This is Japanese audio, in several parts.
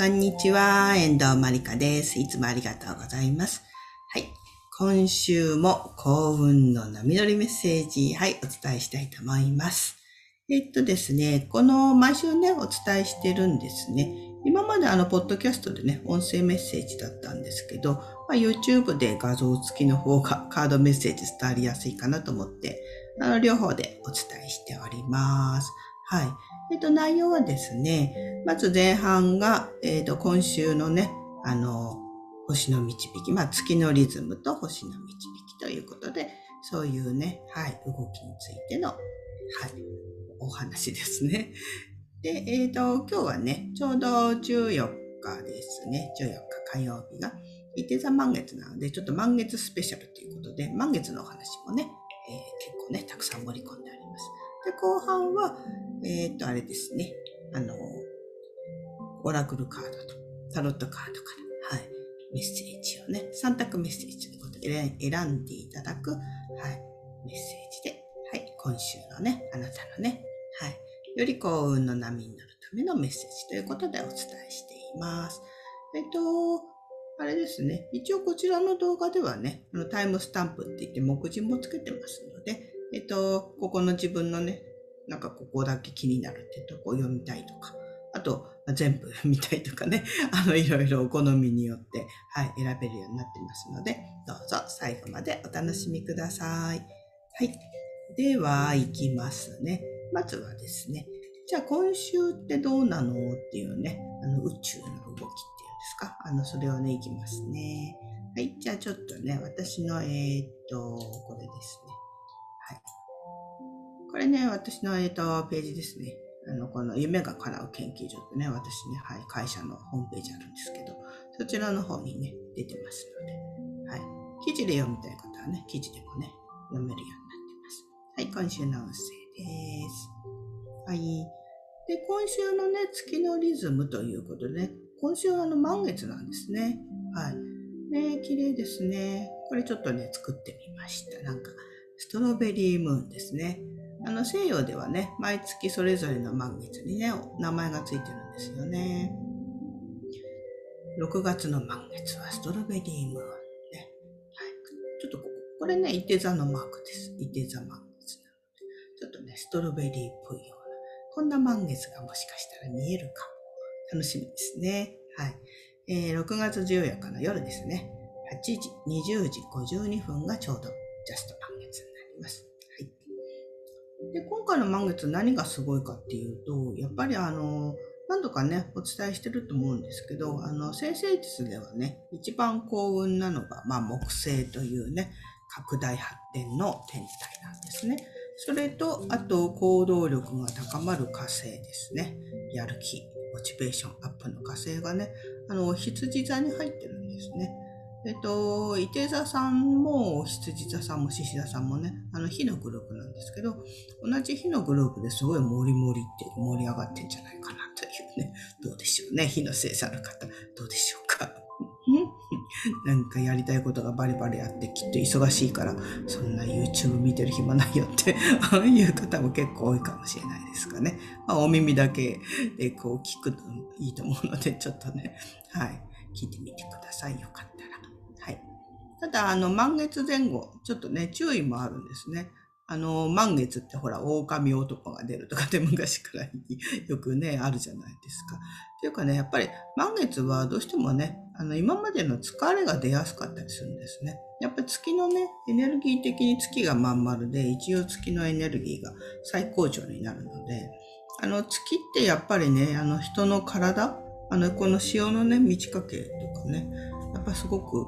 こんにちは、遠藤まりかです。いつもありがとうございます。はい。今週も幸運の波乗りメッセージ、はい、お伝えしたいと思います。えっとですね、この毎週ね、お伝えしてるんですね。今まであの、ポッドキャストでね、音声メッセージだったんですけど、まあ、YouTube で画像付きの方がカードメッセージ伝わりやすいかなと思って、あの、両方でお伝えしております。はい。えっと、内容はですね、まず前半が、えっと、今週のね、あの、星の導き、まあ、月のリズムと星の導きということで、そういうね、はい、動きについての、はい、お話ですね。で、えっ、と、今日はね、ちょうど14日ですね、14日火曜日が、伊手座満月なので、ちょっと満月スペシャルということで、満月のお話もね、えー結構ね、たくさん盛り込んであります。で、後半は、えっ、と、あれですね、あの、オラクルカードとタロットカードから、はい、メッセージをね、3択メッセージということで選んでいただく、はい、メッセージで、はい、今週のね、あなたのね、はい、より幸運の波になるためのメッセージということでお伝えしています。えっと、あれですね。一応こちらの動画ではね、タイムスタンプって言って目次もつけてますので、えっと、ここの自分のね、なんかここだけ気になるってとこを読みたいとか、あと、全部見たいとかね、あの、いろいろお好みによって、はい、選べるようになってますので、どうぞ最後までお楽しみください。はい。では、いきますね。まずはですね、じゃあ今週ってどうなのっていうね、あの、宇宙の動きっていうんですか？あの、それをね、いきますね。はい。じゃあちょっとね、私の、えーっと、これですね。これね、私の、えーっと、ページですね。あの、この夢が叶う研究所ってね、私ね、はい、会社のホームページあるんですけど、そちらの方にね、出てますので、はい。記事で読みたい方はね、記事でもね、読めるようになってます。はい、今週の音声です。はい。で、今週のね、月のリズムということでね、今週はあの満月なんですね。はい。ね、綺麗ですね。これちょっとね、作ってみました。なんか、ストロベリームーンですね。あの、西洋ではね、毎月それぞれの満月にね、名前がついてるんですよね。6月の満月はストロベリームーンね。はい。ちょっとここ、これね、伊手座のマークです。伊手座満月なので。ちょっとね、ストロベリーっぽいような、こんな満月がもしかしたら見えるかも。楽しみですね。はい。えー、6月14日の夜ですね。8時、20時52分がちょうどジャスト満月になります。回の満月何がすごいかっていうと、やっぱりあの、何度かね、お伝えしてると思うんですけど、あの、先生術ではね、一番幸運なのが、まあ、木星というね、拡大発展の天体なんですね。それと、あと、行動力が高まる火星ですね。やる気、モチベーションアップの火星がね、あの、羊座に入ってるんですね。えっと、伊手座さんも羊座さんも獅子座さんもね、あの火のグループなんですけど、同じ火のグループですごいモリモリって盛り上がってんじゃないかなというね、どうでしょうね、火の星座の方、どうでしょうか。なんかやりたいことがバリバリあってきっと忙しいからそんな YouTube 見てる暇ないよってああ いう方も結構多いかもしれないですかね。まあ、お耳だけでこう聞くといいと思うのでちょっとね、はい、聞いてみてください。よかった。ただ、あの、満月前後、ちょっとね、注意もあるんですね。あの、満月ってほら、狼男が出るとかって昔からいよくね、あるじゃないですか。っていうかね、やっぱり満月はどうしてもね、あの、今までの疲れが出やすかったりするんですね。やっぱり月のね、エネルギー的に月がまん丸で、一応月のエネルギーが最高潮になるので、あの、月ってやっぱりね、あの、人の体、あの、この潮のね、満ち欠けとかね、やっぱすごく、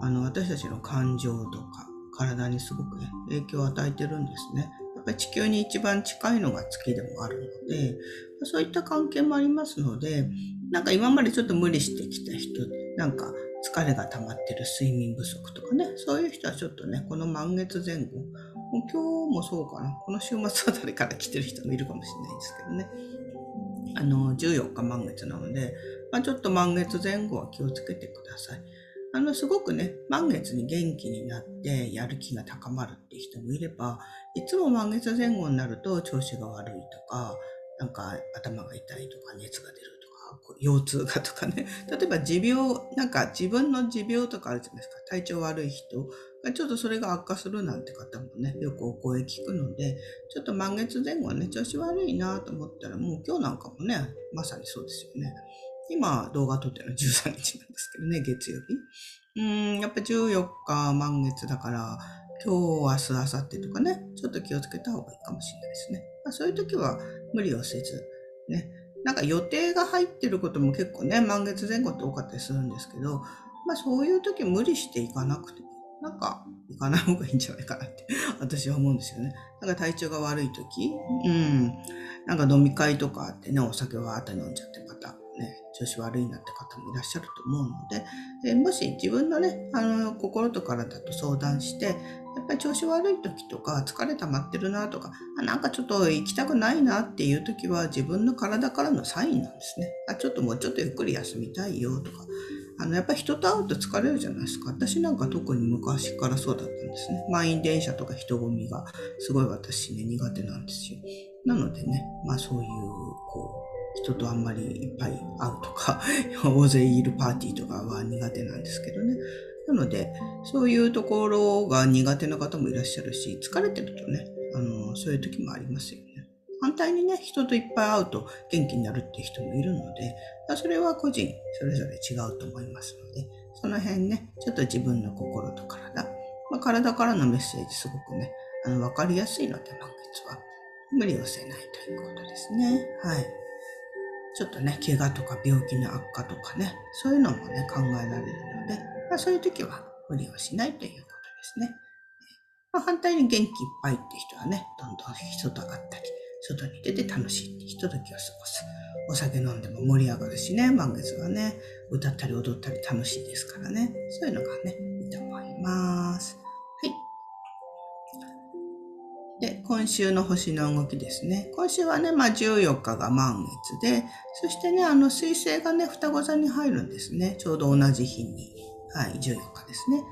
あの、私たちの感情とか、体にすごくね、影響を与えてるんですね。やっぱり地球に一番近いのが月でもあるので、そういった関係もありますので、なんか今までちょっと無理してきた人、なんか疲れが溜まってる睡眠不足とかね、そういう人はちょっとね、この満月前後、もう今日もそうかな、この週末あたりから来てる人もいるかもしれないですけどね。あの、14日満月なので、まあ、ちょっと満月前後は気をつけてください。あの、すごくね、満月に元気になってやる気が高まるっていう人もいれば、いつも満月前後になると調子が悪いとか、なんか頭が痛いとか熱が出るとか腰痛がとかね。例えば持病、なんか自分の持病とかあるじゃないですか。体調悪い人がちょっとそれが悪化するなんて方もね、よくお声聞くので、ちょっと満月前後はね、調子悪いなと思ったら、もう今日なんかもね、まさにそうですよね。今動画撮ってるのは13日なんですけどね、月曜日。うん、やっぱ14日満月だから、今日、明日、明後日とかね、ちょっと気をつけた方がいいかもしれないですね。まあ、そういう時は無理をせず、ね、なんか予定が入ってることも結構ね、満月前後って多かったりするんですけど、まあそういう時無理していかなくても、なんか行かない方がいいんじゃないかなって私は思うんですよね。なんか体調が悪い時、うん、なんか飲み会とかあってね、お酒はあって飲んじゃってまた、調子悪いなって方もいらっしゃると思うので、えもし自分のね、あの、心と体と相談して、やっぱり調子悪い時とか、疲れ溜まってるなとか、あなんかちょっと行きたくないなっていう時は自分の体からのサインなんですね。あ、ちょっともうちょっとゆっくり休みたいよとか。あの、やっぱり人と会うと疲れるじゃないですか。私なんか特に昔からそうだったんですね。満員電車とか人混みがすごい私ね、苦手なんですよ。なのでね、まあそういう、こう、人とあんまりいっぱい会うとか、大勢いるパーティーとかは苦手なんですけどね。なので、そういうところが苦手な方もいらっしゃるし、疲れてるとね、あの、そういう時もありますよね。反対にね、人といっぱい会うと元気になるっていう人もいるので、それは個人それぞれ違うと思いますので、その辺ね、ちょっと自分の心と体、まあ、体からのメッセージすごくね、あの、わかりやすいので、満月は無理をせないということですね。はい。ちょっとね、怪我とか病気の悪化とかね、そういうのもね、考えられるので、まあ、そういう時は無理をしないということですね。まあ、反対に元気いっぱいって人はね、どんどん人と会ったり、外に出て楽しいってひとときを過ごす。お酒飲んでも盛り上がるしね、満月はね、歌ったり踊ったり楽しいですからね。そういうのがね、いいと思います。で、今週の星の動きですね。今週はね、まあ14日が満月で、そしてね、あの水星がね、双子座に入るんですね。ちょうど同じ日に。はい、14日ですね。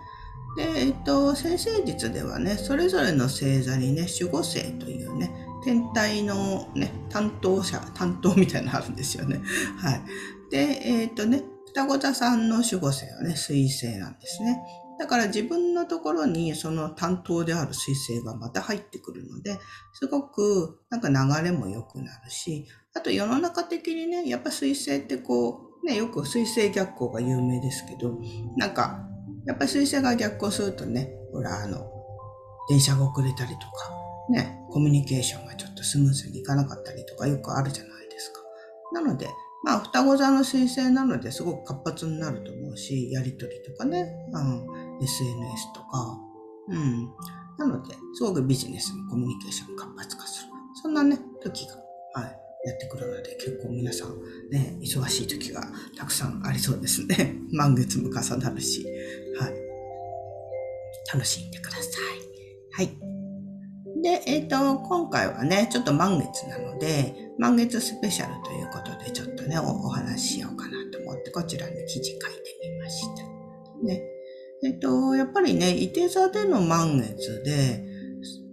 で、えっと、先生術ではね、それぞれの星座にね、守護星というね、天体のね、担当者、担当みたいなのあるんですよね。はい。で、えっとね、双子座さんの守護星はね、水星なんですね。だから自分のところにその担当である彗星がまた入ってくるので、すごくなんか流れも良くなるし、あと世の中的にね、やっぱ彗星ってこう、ね、よく彗星逆行が有名ですけど、なんか、やっぱり彗星が逆行するとね、ほら、あの、電車が遅れたりとか、ね、コミュニケーションがちょっとスムーズにいかなかったりとかよくあるじゃないですか。なので、まあ、双子座の彗星なのですごく活発になると思うし、やりとりとかね、うん、SNS とか、うん。なので、すごくビジネスのコミュニケーション活発化する。そんなね、時が、はい、やってくるので、結構皆さん、ね、忙しい時がたくさんありそうですね。満月も重なるし、はい。楽しんでください。はい。で、えっ、ー、と、今回はね、ちょっと満月なので、満月スペシャルということで、ちょっとねお、お話ししようかなと思って、こちらに記事書いてみました。ね。えっと、やっぱりね、伊手座での満月で、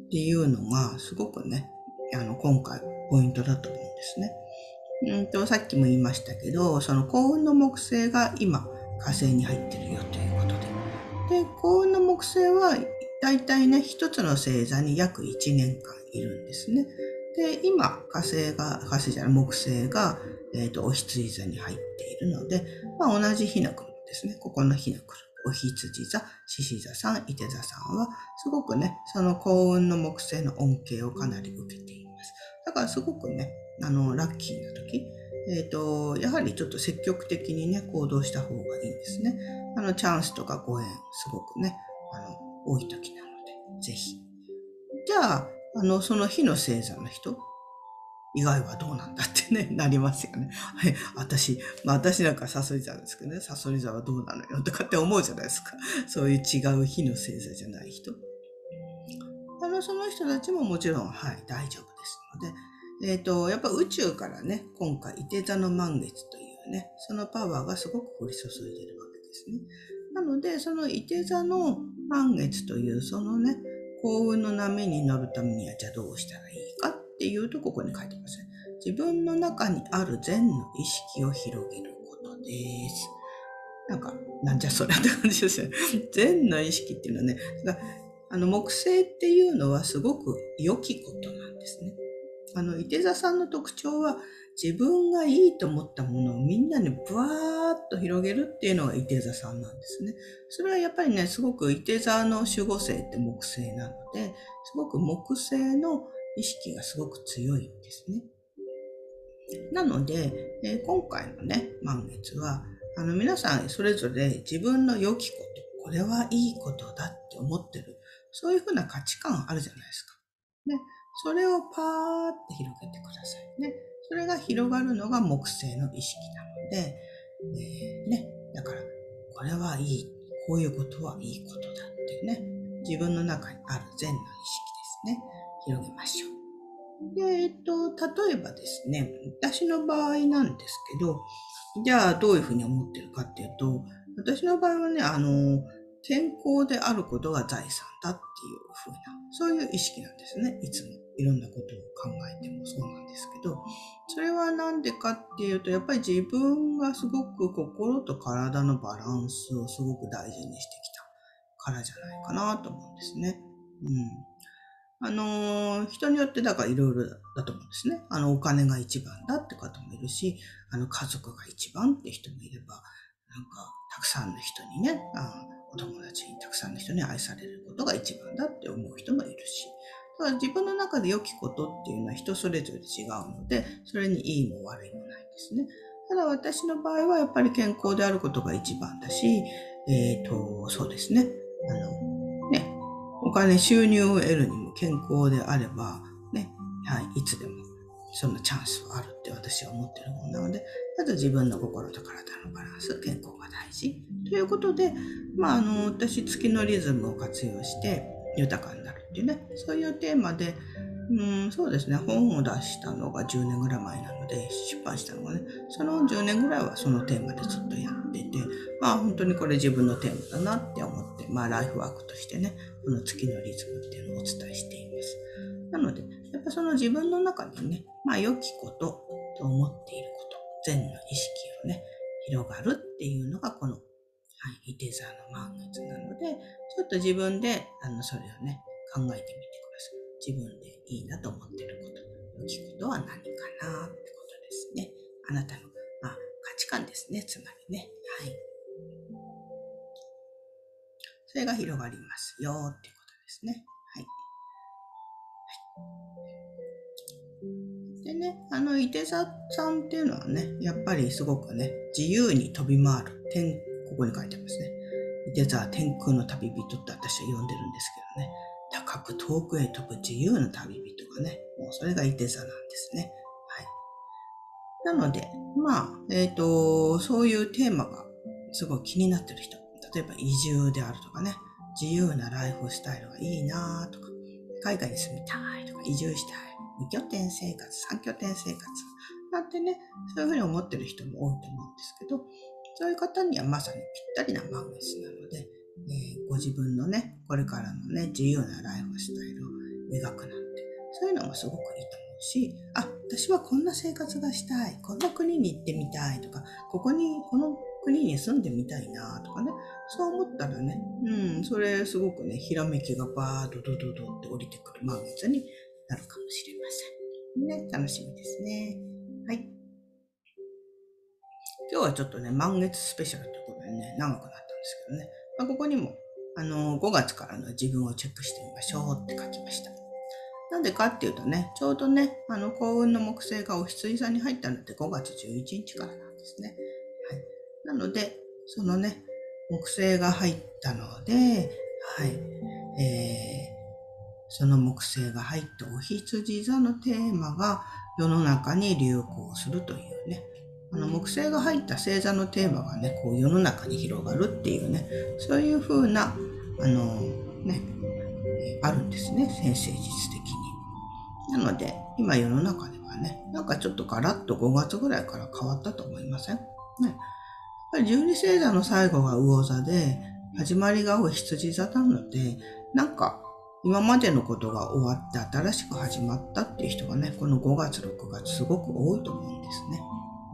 っていうのが、すごくね、あの、今回、ポイントだと思うんですね。うんと、さっきも言いましたけど、その幸運の木星が今、火星に入ってるよということで。で、幸運の木星は、だいたいね、一つの星座に約1年間いるんですね。で、今、火星が、火星じゃない、木星が、えっ、ー、と、お羊座に入っているので、まあ、同じ日の来るんですね。ここの日の来る。お羊座、獅子座さん、伊手座さんは、すごくね、その幸運の木星の恩恵をかなり受けています。だからすごくね、あの、ラッキーな時、えっ、ー、と、やはりちょっと積極的にね、行動した方がいいんですね。あの、チャンスとかご縁、すごくね、あの、多い時なので、ぜひ。じゃあ、あの、その日の星座の人、以外はどうなんだってね、なりますよね。はい。私、まあ私なんかサソリ座ですけどね、サソリ座はどうなのよとかって思うじゃないですか。そういう違う日の星座じゃない人。あの、その人たちももちろん、はい、大丈夫ですので、えっ、ー、と、やっぱ宇宙からね、今回、伊手座の満月というね、そのパワーがすごく降り注いでるわけですね。なので、その伊手座の満月という、そのね、幸運の波に乗るためには、じゃあどうしたらっていうと、ここに書いてますね。自分の中にある善の意識を広げることです。なんか、なんじゃそれって感じですよね。善の意識っていうのはね、あの、木星っていうのはすごく良きことなんですね。あの、伊手座さんの特徴は、自分がいいと思ったものをみんなにブワーッと広げるっていうのが伊手座さんなんですね。それはやっぱりね、すごく伊手座の守護星って木星なので、すごく木星の意識がすごく強いんですね。なので、え、今回のね、満月は、あの皆さんそれぞれ自分の良きこと、これはいいことだって思ってる、そういうふうな価値観あるじゃないですか。ね、それをパーって広げてくださいね。それが広がるのが木星の意識なので、えー、ね、だから、これはいい、こういうことはいいことだってね、自分の中にある善の意識ですね、広げましょう。で、えっと、例えばですね、私の場合なんですけど、じゃあどういうふうに思ってるかっていうと、私の場合はね、あの、健康であることが財産だっていうふうな、そういう意識なんですね。いつもいろんなことを考えてもそうなんですけど、それはなんでかっていうと、やっぱり自分がすごく心と体のバランスをすごく大事にしてきたからじゃないかなと思うんですね。うん。あの、人によってだからいろいろだと思うんですね。あの、お金が一番だって方もいるし、あの、家族が一番って人もいれば、なんか、たくさんの人にね、あお友達にたくさんの人に愛されることが一番だって思う人もいるし、だから自分の中で良きことっていうのは人それぞれ違うので、それにいいも悪いもないですね。ただ私の場合はやっぱり健康であることが一番だし、えっ、ー、と、そうですね。あの、金、収入を得るにも健康であれば、ね、はい、いつでもそのチャンスはあるって私は思ってるもんなので、まず自分の心と体のバランス、健康が大事。ということで、まあ、あの、私、月のリズムを活用して豊かになるっていうね、そういうテーマで、うん、そうですね、本を出したのが10年ぐらい前なので、出版したのがね、その10年ぐらいはそのテーマでずっとやってて、まあ本当にこれ自分のテーマだなって思って、まあライフワークとしてね、この月のリズムっていうのをお伝えしています。なので、やっぱその自分の中にね、まあ良きことと思っていること、善の意識をね、広がるっていうのがこの、はい、伊手座の満月なので、ちょっと自分で、あの、それをね、考えてみてください。自分でいいなと思ってること、良きことは何かなってことですね。あなたの、まあ、価値観ですね、つまりね。はい。それが広がりますよっていうことですね。でね、あの、伊手座さんっていうのはね、やっぱりすごくね、自由に飛び回る。天、ここに書いてますね。伊手座は天空の旅人って私は呼んでるんですけどね。高く遠くへ飛ぶ自由な旅人がね、もうそれが伊手座なんですね。はい。なので、まあ、えっ、ー、と、そういうテーマがすごい気になってる人。例えば移住であるとかね、自由なライフスタイルがいいなとか、海外に住みたいとか、移住したい。二拠点生活、三拠点生活。なんてね、そういうふうに思ってる人も多いと思うんですけど、そういう方にはまさにぴったりな満月なので、えー、ご自分のね、これからのね、自由なライフスタイルを描くなんて、そういうのもすごくいいと思うし、あ、私はこんな生活がしたい、こんな国に行ってみたいとか、ここに、この国に住んでみたいなとかね、そう思ったらね、うん、それすごくね、ひらめきがバーッとドドドって降りてくる満月になるかもしれません。ね、楽しみですね。はい。今日はちょっとね、満月スペシャルということでね、長くなったんですけどね、まあ、ここにも、あの、5月からの自分をチェックしてみましょうって書きました。なんでかっていうとね、ちょうどね、あの、幸運の木星がお羊座に入ったのって5月11日からなんですね。はい。なので、そのね、木星が入ったので、はい。えー、その木星が入ったお羊座のテーマが世の中に流行するというね、あの木星が入った星座のテーマがね、こう世の中に広がるっていうね、そういう風な、あのね、あるんですね、先生術的に。なので、今世の中ではね、なんかちょっとガラッと5月ぐらいから変わったと思いません？ね。やっぱり十二星座の最後が魚座で、始まりがお羊座なので、なんか今までのことが終わって新しく始まったっていう人がね、この5月、6月すごく多いと思うんですね。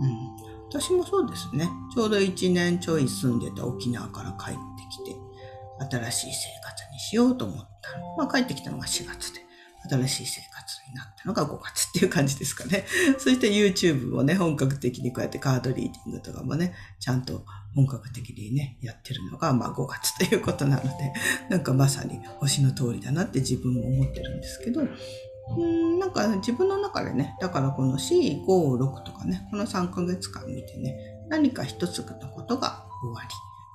うん。私もそうですね。ちょうど1年ちょい住んでた沖縄から帰ってきて、新しい生活にしようと思った。まあ帰ってきたのが4月で、新しい生になったのが5月っていう感じですかね。そして YouTube をね、本格的にこうやってカードリーディングとかもね、ちゃんと本格的にね、やってるのが、まあ5月ということなので、なんかまさに星の通りだなって自分も思ってるんですけど、うんなんか自分の中でね、だからこの4、5、6とかね、この3ヶ月間見てね、何か一つのことが終わり、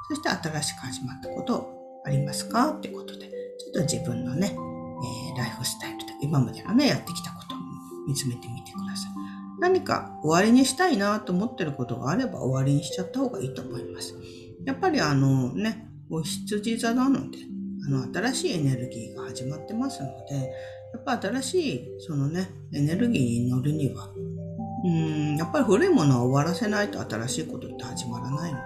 そして新しく始まったことありますかってことで、ちょっと自分のね、えー、ライフスタイル今までのね、やってきたことを見つめてみてください。何か終わりにしたいなと思ってることがあれば終わりにしちゃった方がいいと思います。やっぱりあのね、お羊座なので、あの新しいエネルギーが始まってますので、やっぱ新しいそのね、エネルギーに乗るには、うん、やっぱり古いものは終わらせないと新しいことって始まらないので、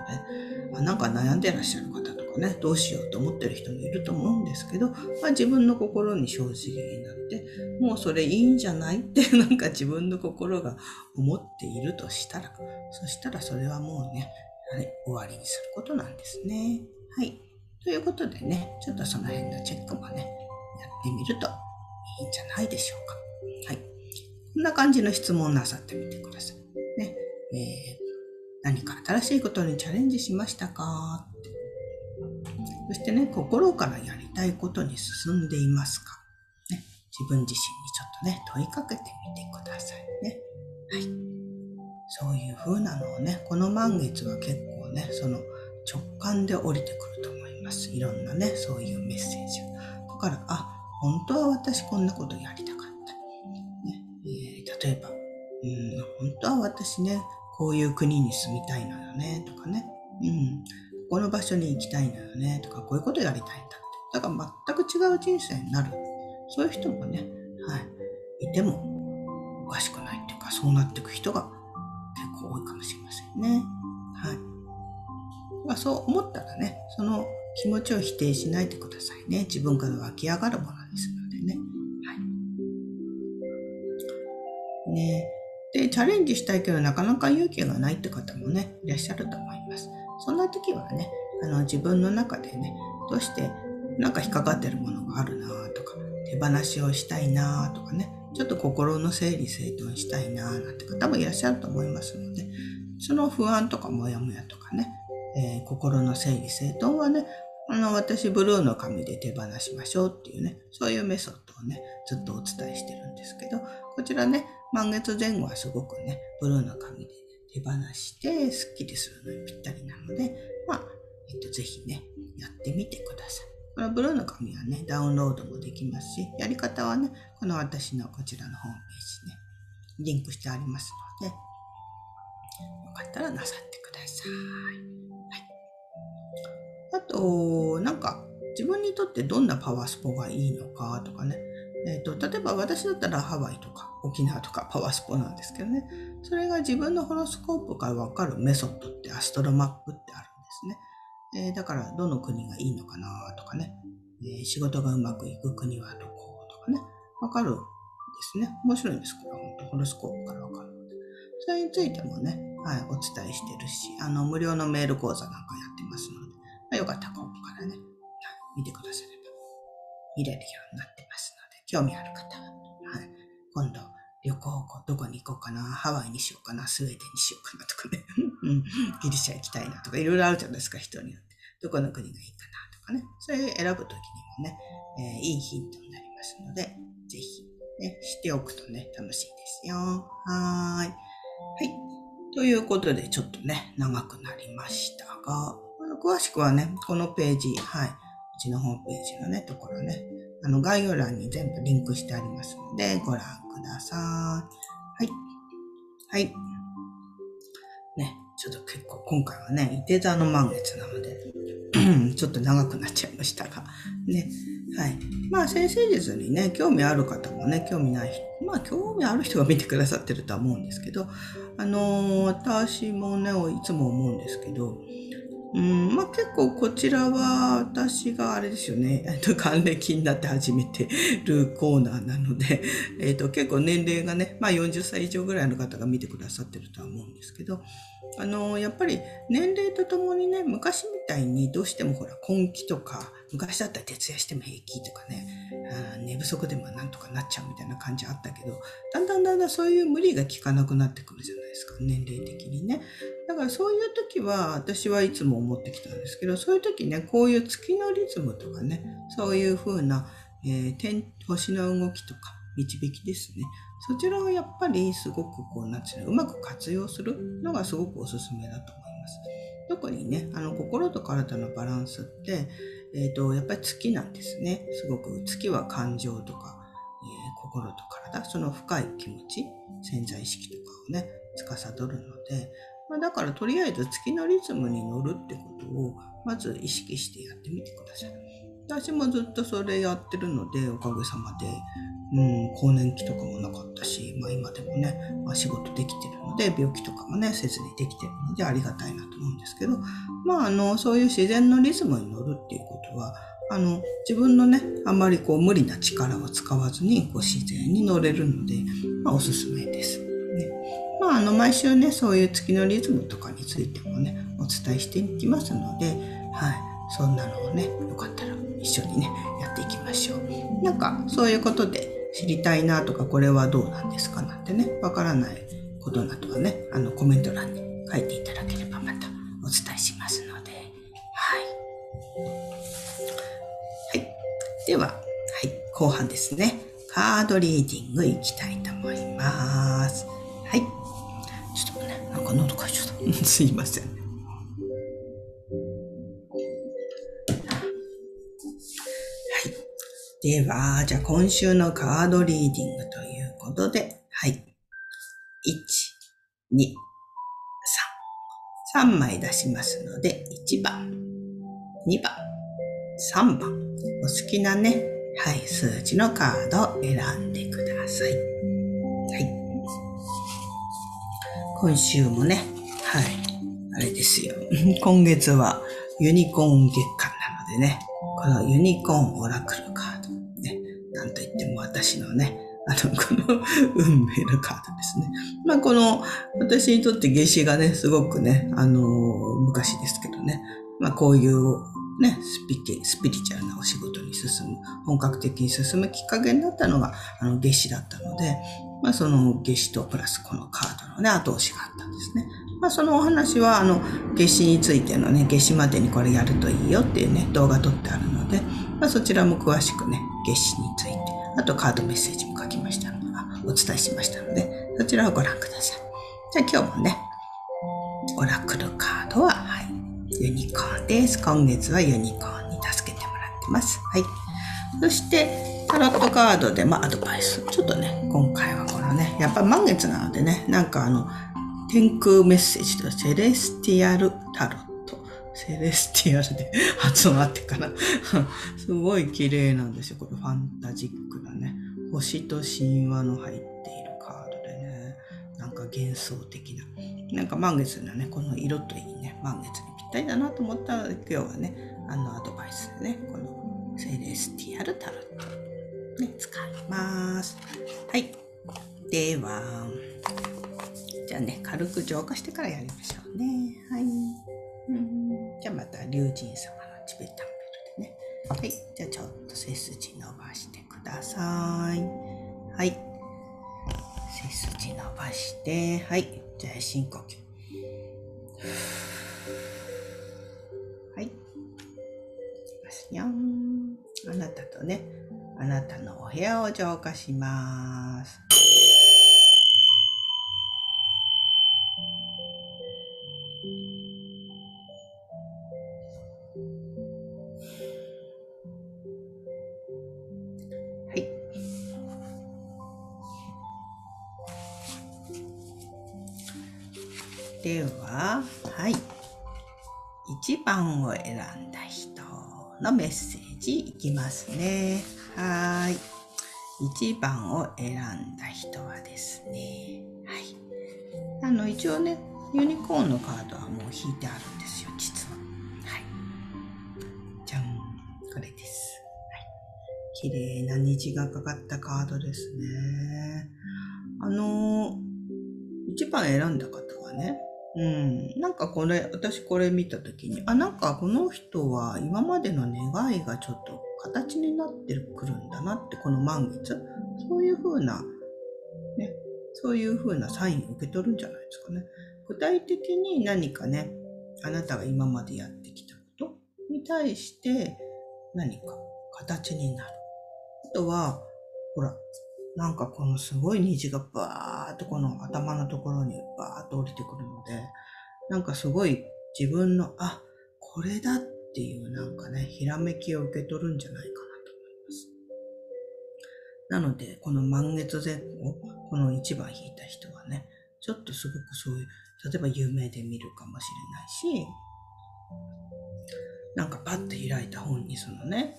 あなんか悩んでらっしゃる方かね、どうしようと思ってる人もいると思うんですけど、まあ、自分の心に正直になって、もうそれいいんじゃない？って なんか自分の心が思っているとしたら、そしたらそれはもうね、はい、終わりにすることなんですね。はい。ということでね、ちょっとその辺のチェックもね、やってみるといいんじゃないでしょうか。はい。こんな感じの質問なさってみてください。ね。えー、何か新しいことにチャレンジしましたか？そしてね、心からやりたいことに進んでいますか、ね、自分自身にちょっとね、問いかけてみてくださいね。はい。そういう風なのをね、この満月は結構ね、その直感で降りてくると思います。いろんなね、そういうメッセージが。だから、あ、本当は私こんなことやりたかった。ねえー、例えば、うん、本当は私ね、こういう国に住みたいのよね、とかね。うん。この場所に行きたいのよねとか、こういうことやりたいんだって。だから全く違う人生になる。そういう人もね、はい、いてもおかしくないっていうか、そうなっていく人が結構多いかもしれませんね。はい。まあ、そう思ったらね、その気持ちを否定しないでくださいね。自分から湧き上がるものですのでね。はい。ねで、チャレンジしたいけどなかなか勇気がないって方もね、いらっしゃると思います。そんな時はね、あの自分の中でね、どうしてなんか引っかかってるものがあるなとか、手放しをしたいなとかね、ちょっと心の整理整頓したいななんて方もいらっしゃると思いますので、その不安とかモヤモヤとかね、えー、心の整理整頓はね、あの、私、ブルーの紙で手放しましょうっていうね、そういうメソッドをね、ずっとお伝えしてるんですけど、こちらね、満月前後はすごくね、ブルーの紙で手放してスッキリするのにぴったりなので、まあ、えっと、ぜひね、やってみてください。このブルーの紙はね、ダウンロードもできますし、やり方はね、この私のこちらのホームページね、リンクしてありますので、よかったらなさってください。はい。あと、なんか、自分にとってどんなパワースポがいいのかとかね、えーと、例えば私だったらハワイとか沖縄とかパワースポなんですけどね。それが自分のホロスコープから分かるメソッドってアストロマップってあるんですね、えー、だからどの国がいいのかなとかね、えー、仕事がうまくいく国はどことかね。分かるんですね。面白いんですけど本当ホロスコープから分かるそれについてもね、はい、お伝えしてるしあの無料のメール講座なんかやってますので、まあ、よかったらここからね、はい、見てくだされば見れるようになって興味ある方は、はい、今度旅行どこに行こうかな、ハワイにしようかな、スウェーデンにしようかなとかね、ギリシャ行きたいなとか、いろいろあるじゃないですか、人によって。どこの国がいいかなとかね、それ選ぶときにもね、えー、いいヒントになりますので、ぜひ、ね、しておくとね、楽しいですよ。はーい。はい。ということで、ちょっとね、長くなりましたが、詳しくはね、このページ、はい、うちのホームページのね、ところね、あの概要欄に全部リンクしてありますので、ご覧ください。はい。はい。ね、ちょっと結構今回はね、伊手座の満月なので、ちょっと長くなっちゃいましたが、ね。はい。まあ、先生術にね、興味ある方もね、興味ない人、まあ、興味ある人が見てくださってるとは思うんですけど、あのー、私もね、いつも思うんですけど、うん、まあ結構こちらは私があれですよね、えっと、還暦になって始めてるコーナーなので、えっと、結構年齢がね、まあ40歳以上ぐらいの方が見てくださってるとは思うんですけど、あの、やっぱり年齢とともにね、昔みたいにどうしてもほら根気とか、昔だったら徹夜しても平気とかね、寝不足でもなんとかなっちゃうみたいな感じあったけど、だんだんだんだんそういう無理が効かなくなってくるじゃないですか、年齢的にね。だからそういう時は私はいつも思ってきたんですけど、そういう時ね、こういう月のリズムとかね、そういう風な、えー、天、星の動きとか、導きですね。そちらをやっぱりすごくこう、なんていうの、うまく活用するのがすごくおすすめだと思います。特にね、あの、心と体のバランスって、えっ、ー、と、やっぱり月なんですね。すごく月は感情とか、えー、心と体、その深い気持ち、潜在意識とかをね、司るので、まあ、だからとりあえず月のリズムに乗るってことをまず意識してやってみてください。私もずっとそれやってるので、おかげさまで、うん、更年期とかもなかったし、まあ今でもね、まあ、仕事できてるので、病気とかもね、せずにできてるのでありがたいなと思うんですけど、まああの、そういう自然のリズムに乗るっていうことは、あの、自分のね、あまりこう無理な力を使わずに、こう自然に乗れるので、まあおすすめです。ね。まああの、毎週ね、そういう月のリズムとかについてもね、お伝えしていきますので、はい。そんなのをね、よかったら一緒にね、やっていきましょう。なんか、そういうことで知りたいなとか、これはどうなんですかなんてね、わからないことなどはね、あの、コメント欄に書いていただければまたお伝えしますので、はい。はい。では、はい、後半ですね。カードリーディングいきたいと思います。はい。ちょっとね、なんか喉かいちゃった。すいません。では、じゃあ今週のカードリーディングということで、はい。1、2、3。3枚出しますので、1番、2番、3番。お好きなね、はい、数字のカードを選んでください。はい。今週もね、はい、あれですよ。今月はユニコーン月間なのでね、このユニコーンオラクルカード。なんといっても私のね、あの、この運命のカードですね。まあ、この、私にとって夏至がね、すごくね、あの、昔ですけどね、まあ、こういうね、スピリスピリチュアルなお仕事に進む、本格的に進むきっかけになったのが、あの、夏至だったので、まあ、その夏至とプラスこのカードのね、後押しがあったんですね。まあ、そのお話は、あの、夏至についてのね、夏至までにこれやるといいよっていうね、動画撮ってあるので、まあ、そちらも詳しくね、夏至について、あとカードメッセージも書きましたので、お伝えしましたので、そちらをご覧ください。じゃあ今日もね、オラクルカードは、はい、ユニコーンです。今月はユニコーンに助けてもらってます。はい。そして、タロットカードで、まあ、アドバイス。ちょっとね、今回はこのね、やっぱ満月なのでね、なんかあの、天空メッセージと Celestial Tarot Celestial で発音 あってかな すごい綺麗なんですよ。これファンタジックなね。星と神話の入っているカードでね。なんか幻想的な。なんか満月のね、この色といいね、満月にぴったりだなと思ったら今日はね、あのアドバイスでね、この Celestial Tarot、ね、使います。はい。では、じゃあね、軽く浄化してからやりましょうね。はい。じゃあまた龍神様のチベタンベルでね。はい。じゃあちょっと背筋伸ばしてください。はい。背筋伸ばして、はい。じゃあ深呼吸。はい。いきますにゃん。あなたとね、あなたのお部屋を浄化します。では、はい。1番を選んだ人のメッセージいきますね。はい。1番を選んだ人はですね、はい。あの、一応ね、ユニコーンのカードはもう引いてあるんですよ、実は。はい。じゃん。これです。はい。綺麗な虹がかかったカードですね。あの、1番選んだ方はね、うん、なんかこれ、私これ見たときに、あ、なんかこの人は今までの願いがちょっと形になってくるんだなって、この満月。そういう風な、ね、そういう風なサインを受け取るんじゃないですかね。具体的に何かね、あなたが今までやってきたことに対して何か形になる。あとは、ほら、なんかこのすごい虹がバーっとこの頭のところにバーっと降りてくるので、なんかすごい自分の、あ、これだっていうなんかね、ひらめきを受け取るんじゃないかなと思います。なので、この満月前後、この1番引いた人はね、ちょっとすごくそういう、例えば夢で見るかもしれないし、なんかパッと開いた本にそのね、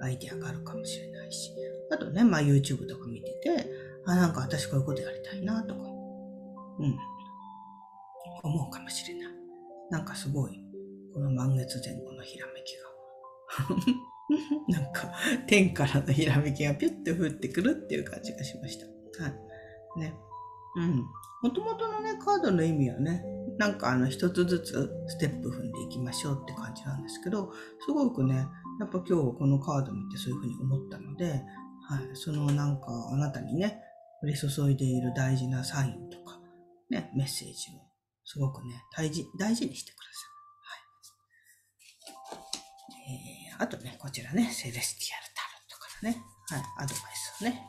えー、アイディアがあるかもしれないし、あとね、まあ YouTube とか見てて、あ、なんか私こういうことやりたいなとか、うん、思うかもしれない。なんかすごい、この満月前後のひらめきが。なんか、天からのひらめきがピュッて降ってくるっていう感じがしました。はい。ね。うん。もともとのね、カードの意味はね、なんかあの一つずつステップ踏んでいきましょうって感じなんですけど、すごくね、やっぱ今日このカード見てそういうふうに思ったので、はい、そのなんかあなたにね、降り注いでいる大事なサインとか、ね、メッセージをすごくね、大事、大事にしてください。はい。えー、あとね、こちらね、セレスティアルタロットからね、はい、アドバイスをね、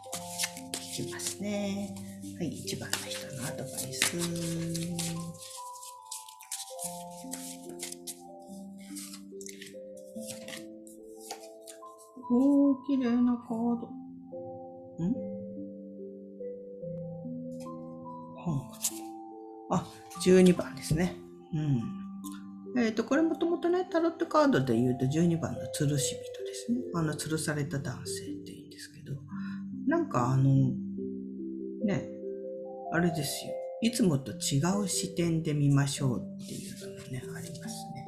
聞きますね。はい、一番の人のアドバイス。おー、綺麗なカード。ん？本あ、12番ですね。うん。えっ、ー、と、これもともとね、タロットカードで言うと12番の吊るし人ですね。あの、吊るされた男性って言うんですけど、なんかあの、ね、あれですよ。いつもと違う視点で見ましょうっていうのがね、ありますね。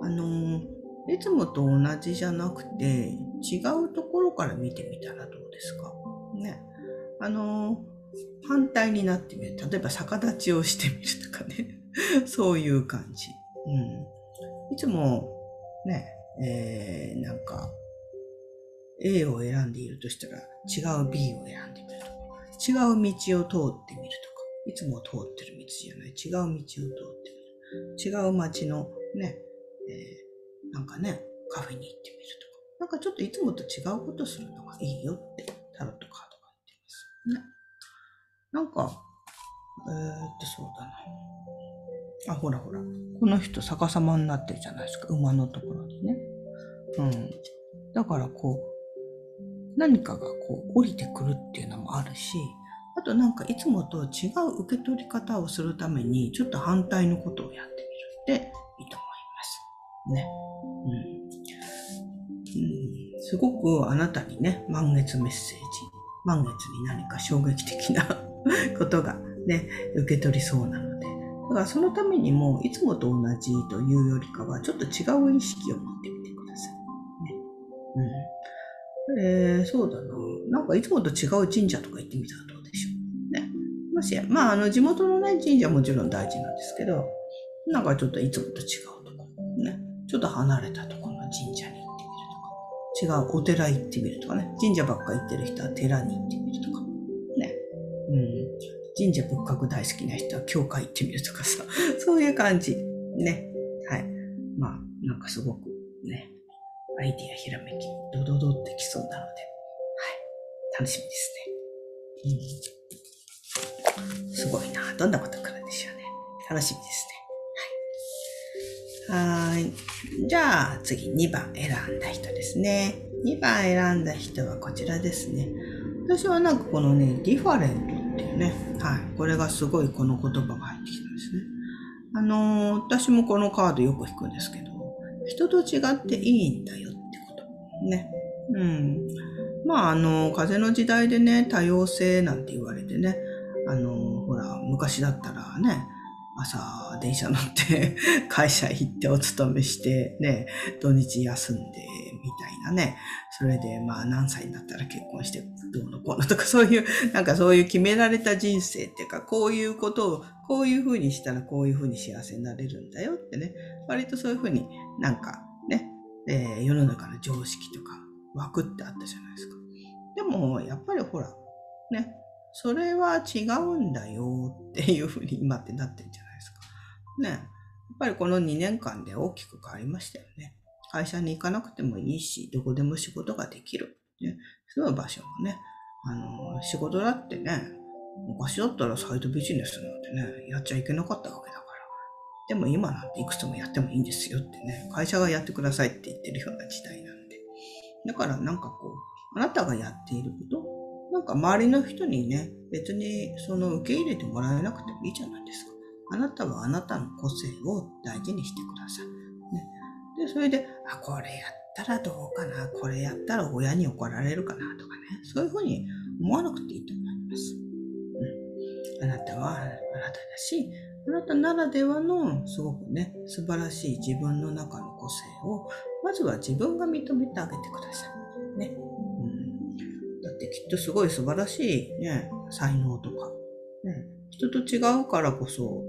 うん。あのいつもと同じじゃなくて、違うから見てみたらどうですか？ね。あの反対になってみる。例えば逆立ちをしてみるとかね。そういう感じ。うん。いつも、ね、えー、なんか、A を選んでいるとしたら違う B を選んでみるとか、違う道を通ってみるとか、いつも通ってる道じゃない、違う道を通ってみる。違う街のね、えー、なんかね、カフェに行ってみるとか、なんかちょっといつもと違うことするのがいいよってタロットカードが言ってます。ね。なんか、えー、ってそうだな。あ、ほらほら。この人逆さまになってるじゃないですか。馬のところにね。うん。だからこう、何かがこう降りてくるっていうのもあるし、あとなんかいつもと違う受け取り方をするために、ちょっと反対のことをやってみるっていいと思います。ね。すごくあなたにね、満月メッセージ、満月に何か衝撃的な ことがね、受け取りそうなので、だからそのためにも、いつもと同じというよりかは、ちょっと違う意識を持ってみてください。ね。うん。えー、そうだな。なんかいつもと違う神社とか行ってみたらどうでしょう。ね。もし、まあ、あの、地元のね、神社もちろん大事なんですけど、なんかちょっといつもと違うところ、ね。ちょっと離れたところの神社に、違うお寺行ってみるとかね。神社ばっか行ってる人は寺に行ってみるとか、ね。うん。神社仏閣大好きな人は教会行ってみるとかさ、そういう感じ。ね。はい。まあ、なんかすごくね、アイディアひらめき、ドドドってきそうなので、はい。楽しみですね。うん。すごいな。どんなこと来るんでしょうね。楽しみですね。はい。じゃあ、次2番選んだ人ですね。2番選んだ人はこちらですね。私はなんかこのね、ディファレントっていうね、はい。これがすごいこの言葉が入ってきたんですね。あのー、私もこのカードよく引くんですけど、人と違っていいんだよってこと。ね。うん。まあ、あの、風の時代でね、多様性なんて言われてね、あの、ほら、昔だったらね、朝電車乗って 会社行ってお勤めしてね、土日休んでみたいなね。それで、まあ何歳になったら結婚してどうのこうのとか、そういう、なんかそういう決められた人生っていうか、こういうことを、こういうふうにしたらこういうふうに幸せになれるんだよってね。割とそういうふうになんかね、えー、世の中の常識とか枠ってあったじゃないですか。でも、やっぱりほら、ね、それは違うんだよっていうふうに今ってなってるじゃないですか。ね。やっぱりこの2年間で大きく変わりましたよね。会社に行かなくてもいいし、どこでも仕事ができる。ね。住む場所もね、あの、仕事だってね、昔だったらサイドビジネスなんてね、やっちゃいけなかったわけだから。でも今なんていくつもやってもいいんですよってね、会社がやってくださいって言ってるような時代なんで。だからなんかこう、あなたがやっていること、なんか周りの人にね、別にその受け入れてもらえなくてもいいじゃないですか。あなたはあなたの個性を大事にしてください。ね、で、それで、あ、これやったらどうかな、これやったら親に怒られるかな？とかね、そういうふうに思わなくていいと思います。うん、あなたはあなただし、あなたならではのすごくね、素晴らしい自分の中の個性を、まずは自分が認めてあげてください。ね。うん、だってきっとすごい素晴らしいね、才能とか、ね、人と違うからこそ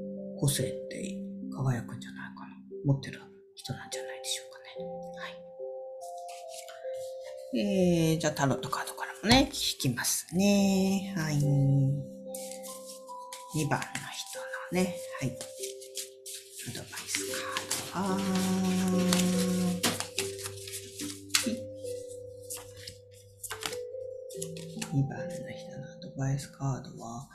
個性って輝くんじゃないかな。持ってる人なんじゃないでしょうかね。はい。えー、じゃあタロットカードからもね、引きますね。はい。2番の人のね、はい。アドバイスカードは、2番の人のアドバイスカードは、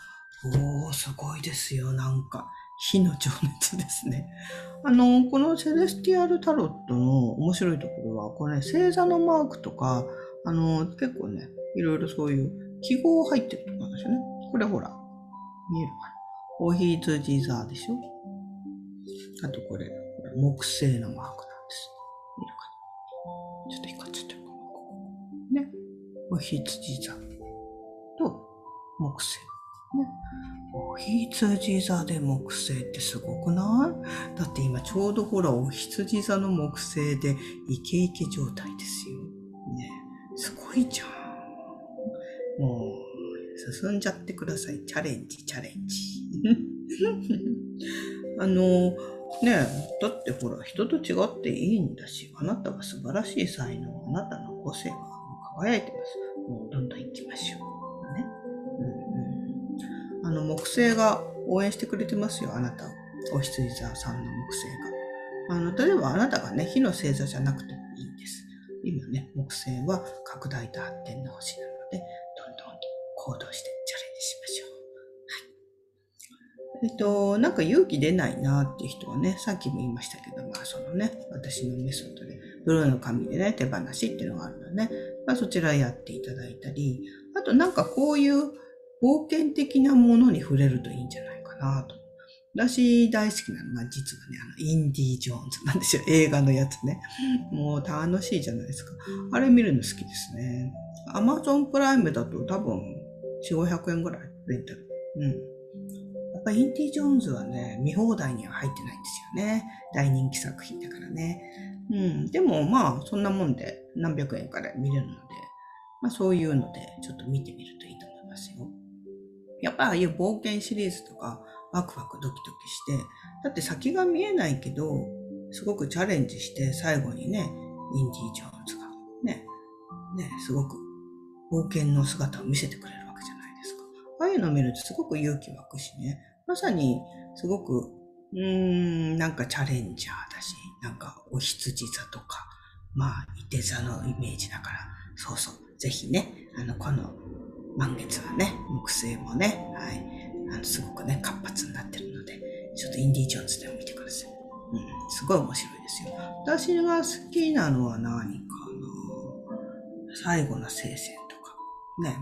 おー、すごいですよ、なんか。火の情熱ですね。あの、このセレスティアルタロットの面白いところは、これ、ね、星座のマークとか、あの、結構ね、いろいろそういう記号入ってるとこなんですよね。これほら、見えるかな。おひつじ座でしょあとこれ、これ木星のマークなんです。見えるかなちょっと光っちゃってる。ね。おひつじ座と木星。ね。お羊座で木星ってすごくない？だって今ちょうどほらお羊座の木星でイケイケ状態ですよ。ね。すごいじゃん。もう、進んじゃってください。チャレンジ、チャレンジ。あの、ねだってほら、人と違っていいんだし、あなたは素晴らしい才能、あなたの個性が輝いてます。もうどんどん行きましょう。あの、木星が応援してくれてますよ、あなたを。お羊座さんの木星が。あの、例えばあなたがね、火の星座じゃなくてもいいんです。今ね、木星は拡大と発展の星なので、どんどん行動してチャレンジしましょう。はい。えっと、なんか勇気出ないなっていう人はね、さっきも言いましたけど、まあそのね、私のメソッドで、ブルーの紙でね、手放しっていうのがあるのでね、まあそちらやっていただいたり、あとなんかこういう冒険的なものに触れるといいんじゃないかなと。私大好きなのが実はね、あの、インディ・ージョーンズなんですよ。映画のやつね。もう楽しいじゃないですか。あれ見るの好きですね。アマゾンプライムだと多分4、500円ぐらいレンタル。うん。やっぱインディ・ージョーンズはね、見放題には入ってないんですよね。大人気作品だからね。うん。でもまあ、そんなもんで何百円から見れるので、まあそういうのでちょっと見てみるといいと思いますよ。やっぱああいう冒険シリーズとかワクワクドキドキして、だって先が見えないけど、すごくチャレンジして最後にね、インディ・ジョーンズがね、ね、すごく冒険の姿を見せてくれるわけじゃないですか。ああいうのを見るとすごく勇気湧くしね、まさにすごく、うーん、なんかチャレンジャーだし、なんかお羊座とか、まあ、いて座のイメージだから、そうそう、ぜひね、あの、この満月はね、木星もね、はい、あのすごくね、活発になってるので、ちょっとインディ・ージョーンズでも見てください。うん、すごい面白いですよ。私が好きなのは何かな？最後の聖戦とか、ね、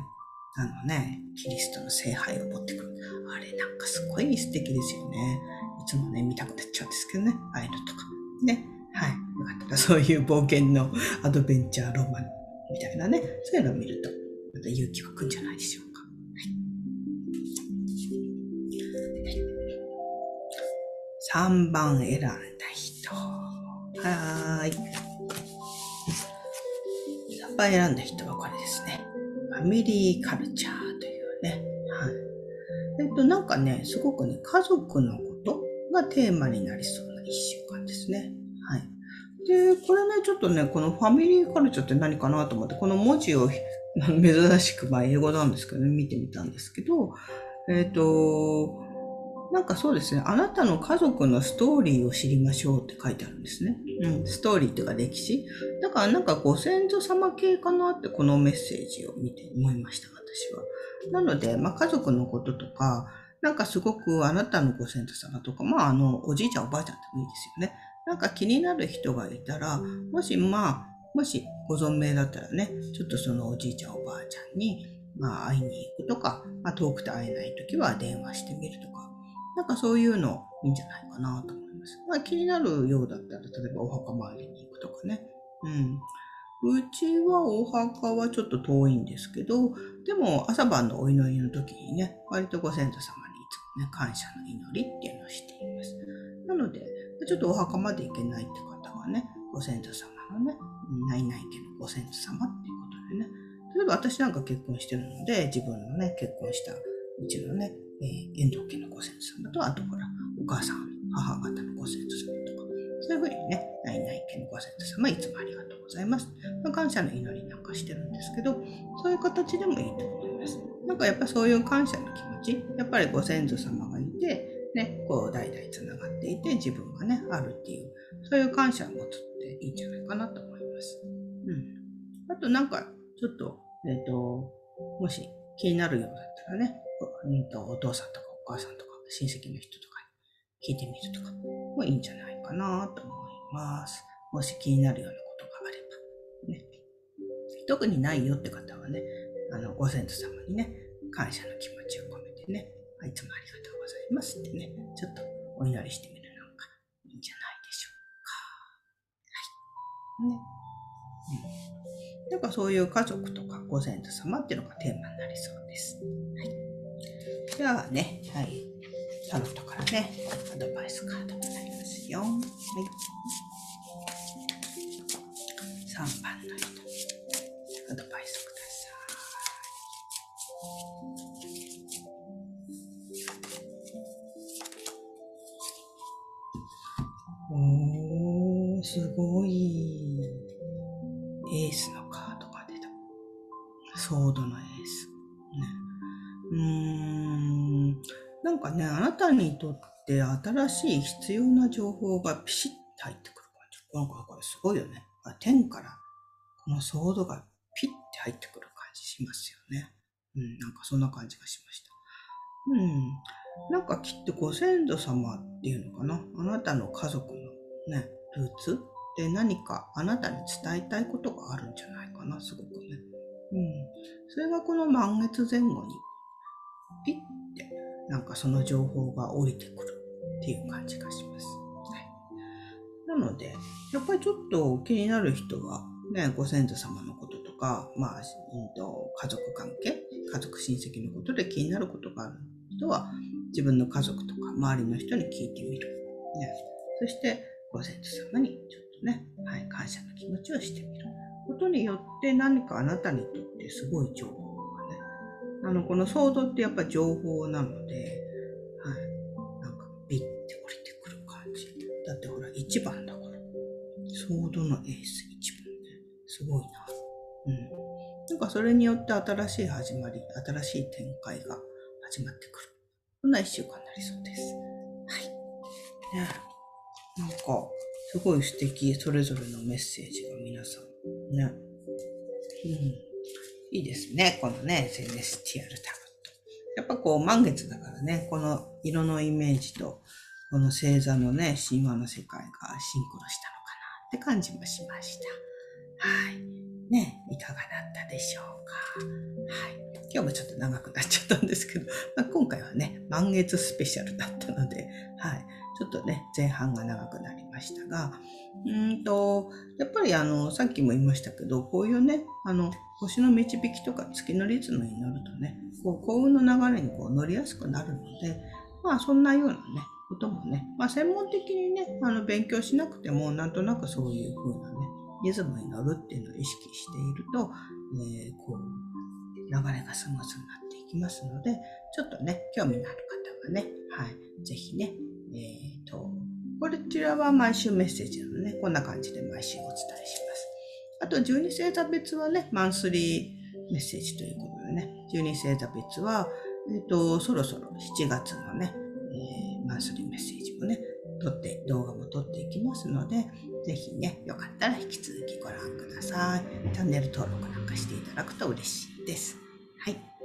あのね、キリストの聖杯を持ってくる。あれなんかすごい素敵ですよね。いつもね、見たくなっちゃうんですけどね、ああいうのとか。ね、はい。よかったらそういう冒険のアドベンチャーロマンみたいなね、そういうのを見るとまた勇気湧くんじゃないでしょうか。はい。3番選んだ人。はーい。番選んだ人はこれですね。ファミリーカルチャーというね。はい。えっと、なんかね、すごくね、家族のことがテーマになりそうな一週間ですね。はい。で、これね、ちょっとね、このファミリーカルチャーって何かなと思って、この文字を 珍しく、まあ英語なんですけどね、見てみたんですけど、えっ、ー、と、なんかそうですね、あなたの家族のストーリーを知りましょうって書いてあるんですね。うん、ストーリーっていうか歴史。だからなんかご先祖様系かなってこのメッセージを見て思いました、私は。なので、まあ家族のこととか、なんかすごくあなたのご先祖様とか、まああの、おじいちゃんおばあちゃんでもいいですよね。なんか気になる人がいたら、もしまあ、もしご存命だったらね、ちょっとそのおじいちゃんおばあちゃんに、まあ会いに行くとか、まあ遠くて会えない時は電話してみるとか、なんかそういうのいいんじゃないかなと思います。まあ気になるようだったら、例えばお墓参りに行くとかね。うん。うちはお墓はちょっと遠いんですけど、でも朝晩のお祈りの時にね、割とご先祖様にいつもね、感謝の祈りっていうのをしています。なので、ちょっとお墓まで行けないって方はね、ご先祖様のね、ないないけどご先祖様っていうことでね、例えば私なんか結婚してるので、自分のね、結婚したうちのね、えー、遠藤家のご先祖様と、あとほら、お母さん、母方のご先祖様とか、そういうふうにね、ないない家のご先祖様、いつもありがとうございます。ま感謝の祈りなんかしてるんですけど、そういう形でもいいと思います。なんかやっぱそういう感謝の気持ち、やっぱりご先祖様がいて、ね、こう代々つながっていて自分がね、あるっていう、そういう感謝を持つていいんじゃないかなと思います。うん。あとなんか、ちょっと、えっ、ー、と、もし気になるようだったらね、うんとお父さんとかお母さんとか親戚の人とかに聞いてみるとかもいいんじゃないかなと思います。もし気になるようなことがあれば。ね。特にないよって方はね、あの、ご先祖様にね、感謝の気持ちを込めてね、いつもありがとうございますってね、ちょっとお祈りしてみるのがいいんじゃないでしょうか。はい。ね。うん。なんかそういう家族とかご先祖様っていうのがテーマになりそうです。はい。じゃあね、はい。タロットからね、アドバイスカードになりますよ。はい。3番の人。アドバイスすにとって新しい必要な情報がピシッと入ってくる感じ。なんかこれすごいよね。天からこのソードがピッて入ってくる感じしますよね。うん、なんかそんな感じがしました。うん。なんかきっとご先祖様っていうのかな。あなたの家族のね、ルーツで何かあなたに伝えたいことがあるんじゃないかな、すごくね。うん。それがこの満月前後に、ピッ、なんかその情報が降りてくるっていう感じがします。はい。なので、やっぱりちょっと気になる人は、ね、ご先祖様のこととか、まあ、うんと、家族関係、家族親戚のことで気になることがある人は、自分の家族とか周りの人に聞いてみる。ね、そして、ご先祖様にちょっとね、はい、感謝の気持ちをしてみることによって何かあなたにとってすごい情報、あの、このソードってやっぱ情報なので、はい、なんかビッて降りてくる感じ。だってほら、1番だから。ソードのエース1番ね。すごいな。うん。なんかそれによって新しい始まり、新しい展開が始まってくる。そんな一週間になりそうです。はい。ねなんか、すごい素敵、それぞれのメッセージが皆さん。ね。うん。いいですね、このね、セレスティアルタロット。やっぱこう、満月だからね、この色のイメージと、この星座のね、神話の世界がシンクロしたのかなって感じもしました。はい。ね、いかがだったでしょうか。はい。今日もちょっと長くなっちゃったんですけど、まあ、今回はね、満月スペシャルだったので、はい。ちょっとね、前半が長くなりましたが、うんと、やっぱりあの、さっきも言いましたけど、こういうね、あの、星の導きとか月のリズムに乗るとね、こう幸運の流れにこう乗りやすくなるので、まあそんなようなね、こともね、まあ専門的にね、あの勉強しなくてもなんとなくそういう風なね、リズムに乗るっていうのを意識していると、えー、こう、流れがスムーズになっていきますので、ちょっとね、興味のある方はね、はい、ぜひね、えっ、ー、と、こちらは毎週メッセージなのね、こんな感じで毎週お伝えします。あと、12星座別はね、マンスリーメッセージということでね、12星座別は、えっ、ー、と、そろそろ7月のね、えー、マンスリーメッセージもね、撮って、動画も撮っていきますので、ぜひね、よかったら引き続きご覧ください。チャンネル登録なんかしていただくと嬉しいです。はい。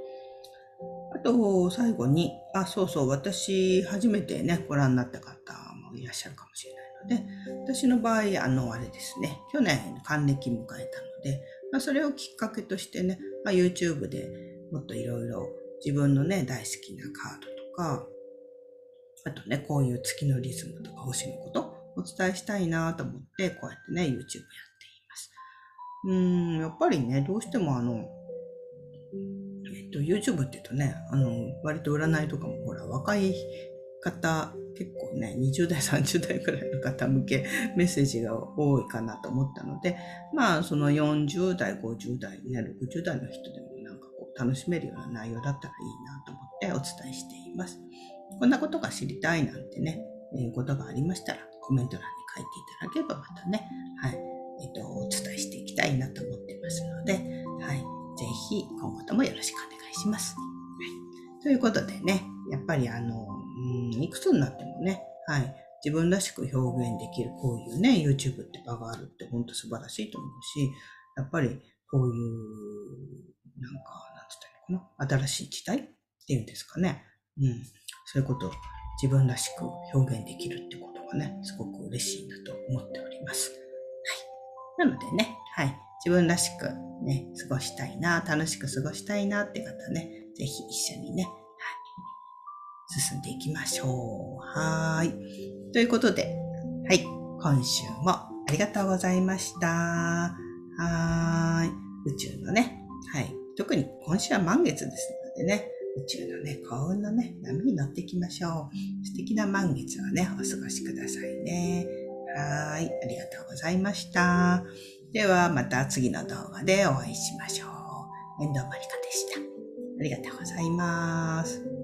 と、最後に、あ、そうそう、私、初めてね、ご覧になった方もいらっしゃるかもしれないので、私の場合、あの、あれですね、去年還暦迎えたので、まあ、それをきっかけとしてね、まあ、YouTube でもっといろいろ自分のね、大好きなカードとか、あとね、こういう月のリズムとか星のことお伝えしたいなと思って、こうやってね、YouTube やっています。うーん、やっぱりね、どうしてもあの、えっと、YouTube って言うとね、あの、割と占いとかもほら、若い方、結構ね、20代、30代くらいの方向けメッセージが多いかなと思ったので、まあ、その40代、50代、ね、60代の人でもなんかこう、楽しめるような内容だったらいいなと思ってお伝えしています。こんなことが知りたいなんてね、えー、ことがありましたら、コメント欄に書いていただければまたね、はい、えっ、ー、と、お伝えしていきたいなと思ってます、ひ今後ともよろしくお願いします。はい、ということでね、やっぱりあの、うん、いくつになってもね、はい、自分らしく表現できるこういうね、YouTube って場があるって本当素晴らしいと思うし、やっぱりこういう、なんか、なんつったらいいのかな、新しい時代っていうんですかね。うん。そういうことを自分らしく表現できるってことがね、すごく嬉しいなと思っております。はい。なのでね、はい。自分らしくね、過ごしたいな、楽しく過ごしたいなって方ね、ぜひ一緒にね、はい。進んでいきましょう。はい。ということで、はい。今週もありがとうございました。はい。宇宙のね、はい。特に今週は満月ですのでね、宇宙のね、幸運のね、波に乗っていきましょう。素敵な満月をね、お過ごしくださいね。はい。ありがとうございました。では、また次の動画でお会いしましょう。遠藤まりかでした。ありがとうございます。